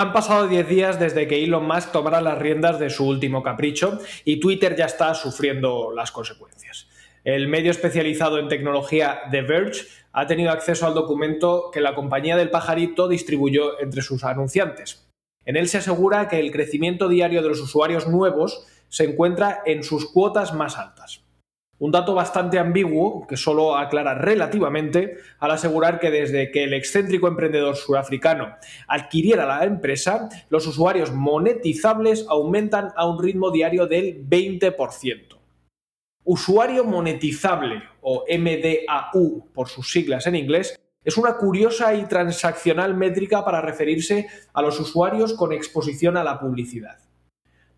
Han pasado 10 días desde que Elon Musk tomara las riendas de su último capricho y Twitter ya está sufriendo las consecuencias. El medio especializado en tecnología The Verge ha tenido acceso al documento que la compañía del pajarito distribuyó entre sus anunciantes. En él se asegura que el crecimiento diario de los usuarios nuevos se encuentra en sus cuotas más altas. Un dato bastante ambiguo que solo aclara relativamente al asegurar que desde que el excéntrico emprendedor surafricano adquiriera la empresa, los usuarios monetizables aumentan a un ritmo diario del 20%. Usuario monetizable, o MDAU por sus siglas en inglés, es una curiosa y transaccional métrica para referirse a los usuarios con exposición a la publicidad.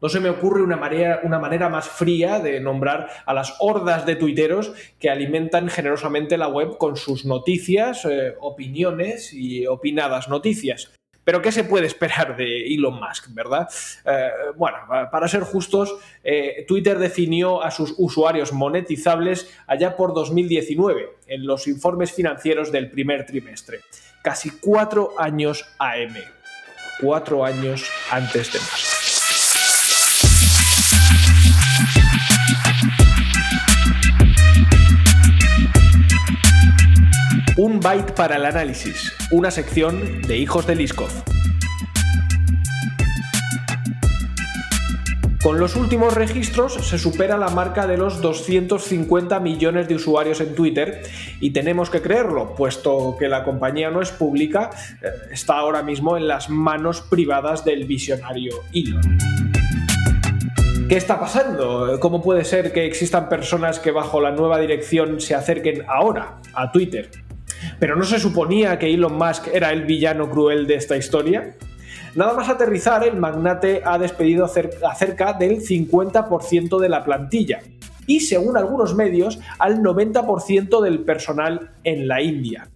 No se me ocurre una manera, una manera más fría de nombrar a las hordas de tuiteros que alimentan generosamente la web con sus noticias, eh, opiniones y opinadas noticias. Pero ¿qué se puede esperar de Elon Musk, verdad? Eh, bueno, para ser justos, eh, Twitter definió a sus usuarios monetizables allá por 2019, en los informes financieros del primer trimestre. Casi cuatro años AM. Cuatro años antes de Musk. Un byte para el análisis, una sección de Hijos de Liskov. Con los últimos registros se supera la marca de los 250 millones de usuarios en Twitter y tenemos que creerlo, puesto que la compañía no es pública, eh, está ahora mismo en las manos privadas del visionario Elon. ¿Qué está pasando? ¿Cómo puede ser que existan personas que bajo la nueva dirección se acerquen ahora a Twitter? Pero ¿no se suponía que Elon Musk era el villano cruel de esta historia? Nada más aterrizar, el magnate ha despedido cerca del 50% de la plantilla y, según algunos medios, al 90% del personal en la India.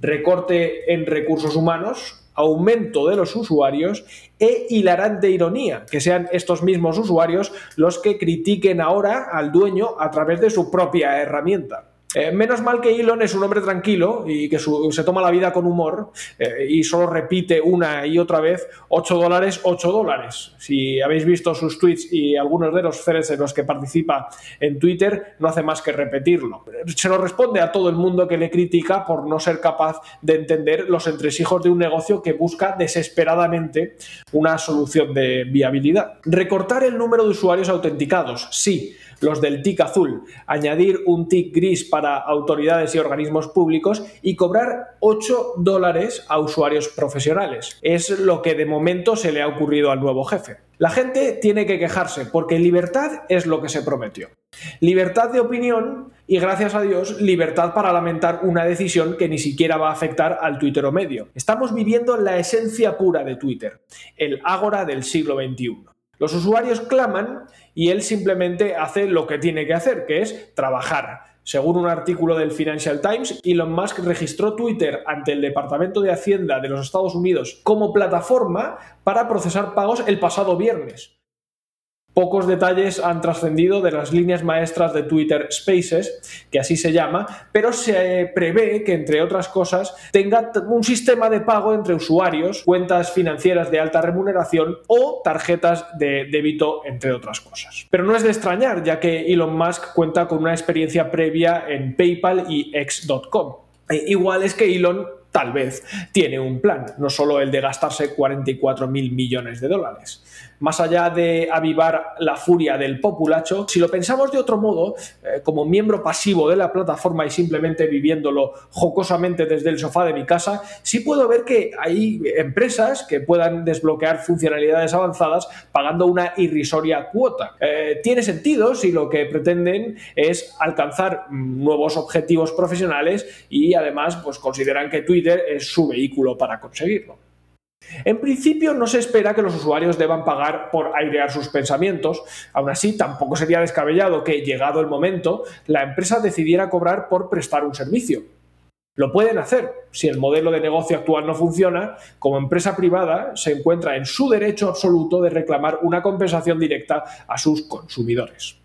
Recorte en recursos humanos, aumento de los usuarios e hilarante ironía, que sean estos mismos usuarios los que critiquen ahora al dueño a través de su propia herramienta. Eh, menos mal que Elon es un hombre tranquilo y que se toma la vida con humor eh, y solo repite una y otra vez 8 dólares, 8 dólares. Si habéis visto sus tweets y algunos de los threads en los que participa en Twitter, no hace más que repetirlo. Se lo responde a todo el mundo que le critica por no ser capaz de entender los entresijos de un negocio que busca desesperadamente una solución de viabilidad. Recortar el número de usuarios autenticados, sí los del TIC azul, añadir un TIC gris para autoridades y organismos públicos y cobrar 8 dólares a usuarios profesionales. Es lo que de momento se le ha ocurrido al nuevo jefe. La gente tiene que quejarse porque libertad es lo que se prometió. Libertad de opinión y gracias a Dios libertad para lamentar una decisión que ni siquiera va a afectar al Twitter o medio. Estamos viviendo la esencia pura de Twitter, el ágora del siglo XXI. Los usuarios claman y él simplemente hace lo que tiene que hacer, que es trabajar. Según un artículo del Financial Times, Elon Musk registró Twitter ante el Departamento de Hacienda de los Estados Unidos como plataforma para procesar pagos el pasado viernes. Pocos detalles han trascendido de las líneas maestras de Twitter Spaces, que así se llama, pero se prevé que, entre otras cosas, tenga un sistema de pago entre usuarios, cuentas financieras de alta remuneración o tarjetas de débito, entre otras cosas. Pero no es de extrañar, ya que Elon Musk cuenta con una experiencia previa en PayPal y X.com. E igual es que Elon tal vez tiene un plan, no solo el de gastarse 44 mil millones de dólares más allá de avivar la furia del populacho, si lo pensamos de otro modo, eh, como miembro pasivo de la plataforma y simplemente viviéndolo jocosamente desde el sofá de mi casa, sí puedo ver que hay empresas que puedan desbloquear funcionalidades avanzadas pagando una irrisoria cuota. Eh, tiene sentido si lo que pretenden es alcanzar nuevos objetivos profesionales y además pues consideran que Twitter es su vehículo para conseguirlo. En principio no se espera que los usuarios deban pagar por airear sus pensamientos, aún así tampoco sería descabellado que, llegado el momento, la empresa decidiera cobrar por prestar un servicio. Lo pueden hacer. Si el modelo de negocio actual no funciona, como empresa privada se encuentra en su derecho absoluto de reclamar una compensación directa a sus consumidores.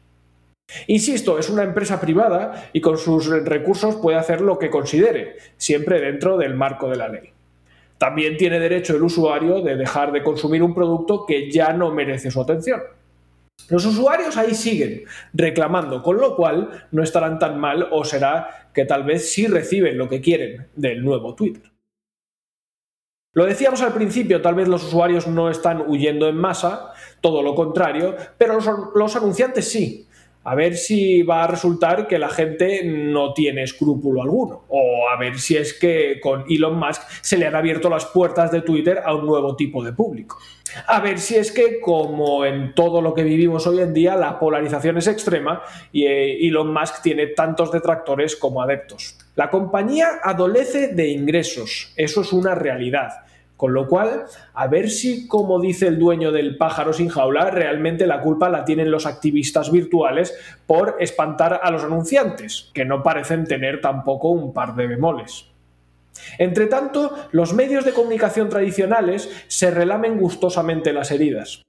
Insisto, es una empresa privada y con sus recursos puede hacer lo que considere, siempre dentro del marco de la ley. también tiene derecho el usuario de dejar de consumir un producto que ya no merece su atención. Los usuarios ahí siguen reclamando, con lo cual no estarán tan mal o será que tal vez sí reciben lo que quieren del nuevo Twitter. Lo decíamos al principio, tal vez los usuarios no están huyendo en masa, todo lo contrario, pero los, anunciantes sí a ver si va a resultar que la gente no tiene escrúpulo alguno. O a ver si es que con Elon Musk se le han abierto las puertas de Twitter a un nuevo tipo de público. A ver si es que, como en todo lo que vivimos hoy en día, la polarización es extrema y eh, Elon Musk tiene tantos detractores como adeptos. La compañía adolece de ingresos, eso es una realidad con lo cual, a ver si, como dice el dueño del pájaro sin jaula, realmente la culpa la tienen los activistas virtuales por espantar a los anunciantes, que no parecen tener tampoco un par de bemoles. Entre tanto, los medios de comunicación tradicionales se relamen gustosamente las heridas.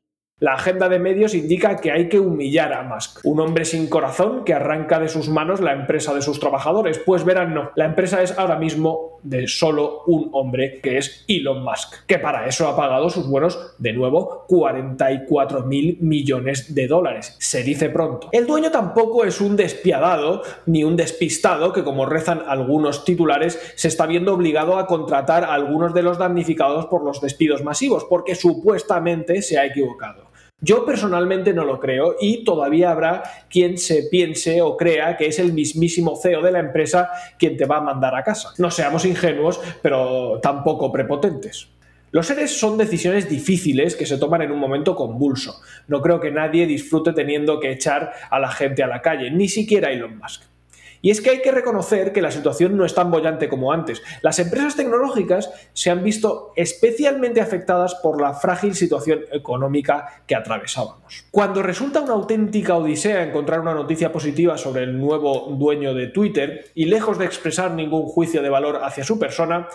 La agenda de medios indica que hay que humillar a Musk, un hombre sin corazón que arranca de sus manos la empresa de sus trabajadores. Pues verán, no, la empresa es ahora mismo de solo un hombre, que es Elon Musk, que para eso ha pagado sus buenos, de nuevo, 44 mil millones de dólares. Se dice pronto. El dueño tampoco es un despiadado ni un despistado que, como rezan algunos titulares, se está viendo obligado a contratar a algunos de los damnificados por los despidos masivos, porque supuestamente se ha equivocado. Yo personalmente no lo creo y todavía habrá quien se piense o crea que es el mismísimo CEO de la empresa quien te va a mandar a casa. No seamos ingenuos, pero tampoco prepotentes. Los seres son decisiones difíciles que se toman en un momento convulso. No creo que nadie disfrute teniendo que echar a la gente a la calle, ni siquiera Elon Musk. Y es que hay que reconocer que la situación no es tan bollante como antes. Las empresas tecnológicas se han visto especialmente afectadas por la frágil situación económica que atravesábamos. Cuando resulta una auténtica odisea encontrar una noticia positiva sobre el nuevo dueño de Twitter, y lejos de expresar ningún juicio de valor hacia su persona,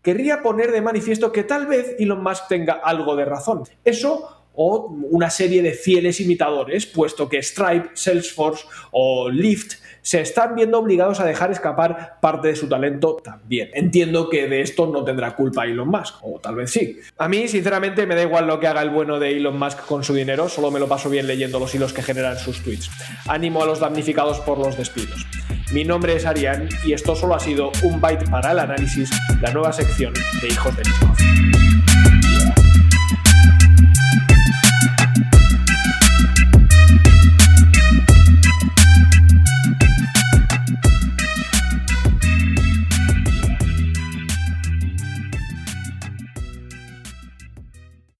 querría poner de manifiesto que tal vez Elon Musk tenga algo de razón. Eso o una serie de fieles imitadores, puesto que Stripe, Salesforce o Lyft se están viendo obligados a dejar escapar parte de su talento también. Entiendo que de esto no tendrá culpa Elon Musk, o tal vez sí. A mí, sinceramente, me da igual lo que haga el bueno de Elon Musk con su dinero, solo me lo paso bien leyendo los hilos que generan sus tweets. Ánimo a los damnificados por los despidos. Mi nombre es Arián y esto solo ha sido un byte para el análisis, la nueva sección de Hijos de Nisco.